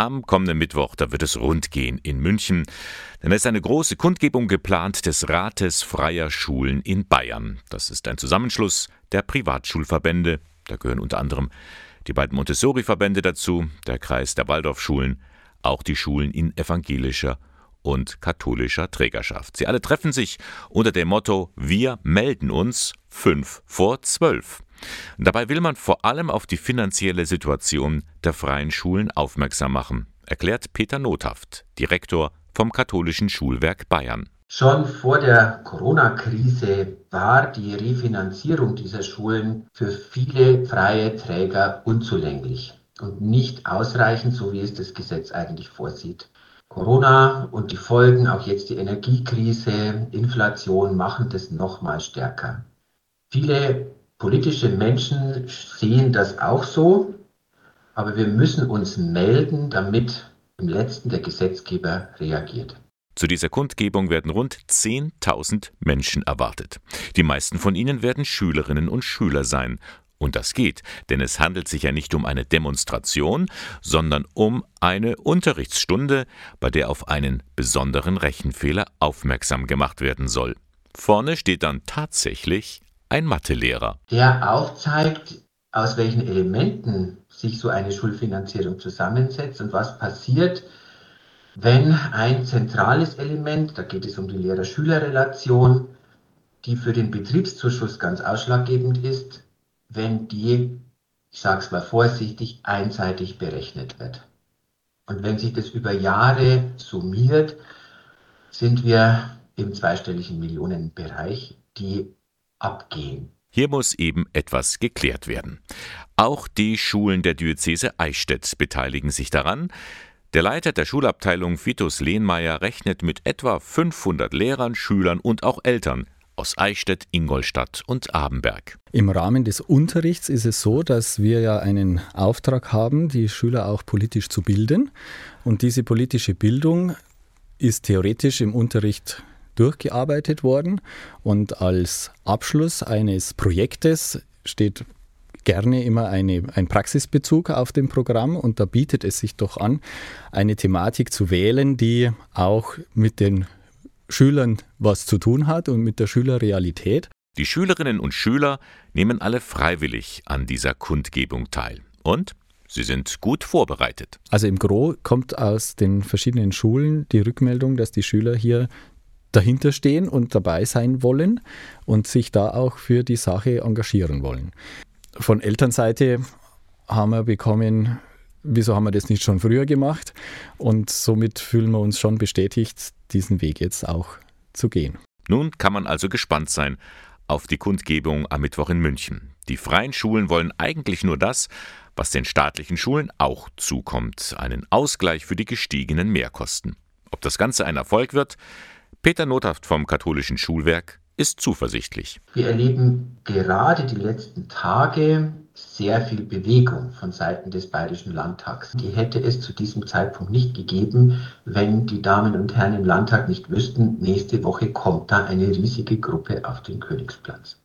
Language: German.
Am kommenden Mittwoch, da wird es rund gehen in München, denn es ist eine große Kundgebung geplant des Rates freier Schulen in Bayern. Das ist ein Zusammenschluss der Privatschulverbände, da gehören unter anderem die beiden Montessori-Verbände dazu, der Kreis der Waldorfschulen, auch die Schulen in evangelischer und katholischer Trägerschaft. Sie alle treffen sich unter dem Motto Wir melden uns fünf vor zwölf. Dabei will man vor allem auf die finanzielle Situation der freien Schulen aufmerksam machen, erklärt Peter Nothaft, Direktor vom Katholischen Schulwerk Bayern. Schon vor der Corona-Krise war die Refinanzierung dieser Schulen für viele freie Träger unzulänglich und nicht ausreichend, so wie es das Gesetz eigentlich vorsieht. Corona und die Folgen, auch jetzt die Energiekrise, Inflation machen das nochmal stärker. Viele politische Menschen sehen das auch so, aber wir müssen uns melden, damit im letzten der Gesetzgeber reagiert. Zu dieser Kundgebung werden rund 10.000 Menschen erwartet. Die meisten von ihnen werden Schülerinnen und Schüler sein. Und das geht, denn es handelt sich ja nicht um eine Demonstration, sondern um eine Unterrichtsstunde, bei der auf einen besonderen Rechenfehler aufmerksam gemacht werden soll. Vorne steht dann tatsächlich ein Mathelehrer. Der aufzeigt, aus welchen Elementen sich so eine Schulfinanzierung zusammensetzt und was passiert, wenn ein zentrales Element, da geht es um die Lehrer-Schüler-Relation, die für den Betriebszuschuss ganz ausschlaggebend ist, wenn die, ich sage es mal vorsichtig, einseitig berechnet wird. Und wenn sich das über Jahre summiert, sind wir im zweistelligen Millionenbereich, die abgehen. Hier muss eben etwas geklärt werden. Auch die Schulen der Diözese Eichstätt beteiligen sich daran. Der Leiter der Schulabteilung Vitus Lehnmeier rechnet mit etwa 500 Lehrern, Schülern und auch Eltern aus Eichstätt, Ingolstadt und Abenberg. Im Rahmen des Unterrichts ist es so, dass wir ja einen Auftrag haben, die Schüler auch politisch zu bilden. Und diese politische Bildung ist theoretisch im Unterricht durchgearbeitet worden und als Abschluss eines Projektes steht gerne immer eine, ein Praxisbezug auf dem Programm und da bietet es sich doch an, eine Thematik zu wählen, die auch mit den Schülern was zu tun hat und mit der Schülerrealität. Die Schülerinnen und Schüler nehmen alle freiwillig an dieser Kundgebung teil. Und Sie sind gut vorbereitet. Also im Gro kommt aus den verschiedenen Schulen die Rückmeldung, dass die Schüler hier dahinter stehen und dabei sein wollen und sich da auch für die Sache engagieren wollen. Von Elternseite haben wir bekommen, wieso haben wir das nicht schon früher gemacht? Und somit fühlen wir uns schon bestätigt, diesen Weg jetzt auch zu gehen. Nun kann man also gespannt sein auf die Kundgebung am Mittwoch in München. Die freien Schulen wollen eigentlich nur das, was den staatlichen Schulen auch zukommt, einen Ausgleich für die gestiegenen Mehrkosten. Ob das Ganze ein Erfolg wird, Peter Nothaft vom Katholischen Schulwerk ist zuversichtlich. Wir erleben gerade die letzten Tage sehr viel Bewegung von Seiten des Bayerischen Landtags. Die hätte es zu diesem Zeitpunkt nicht gegeben, wenn die Damen und Herren im Landtag nicht wüssten, nächste Woche kommt da eine riesige Gruppe auf den Königsplatz.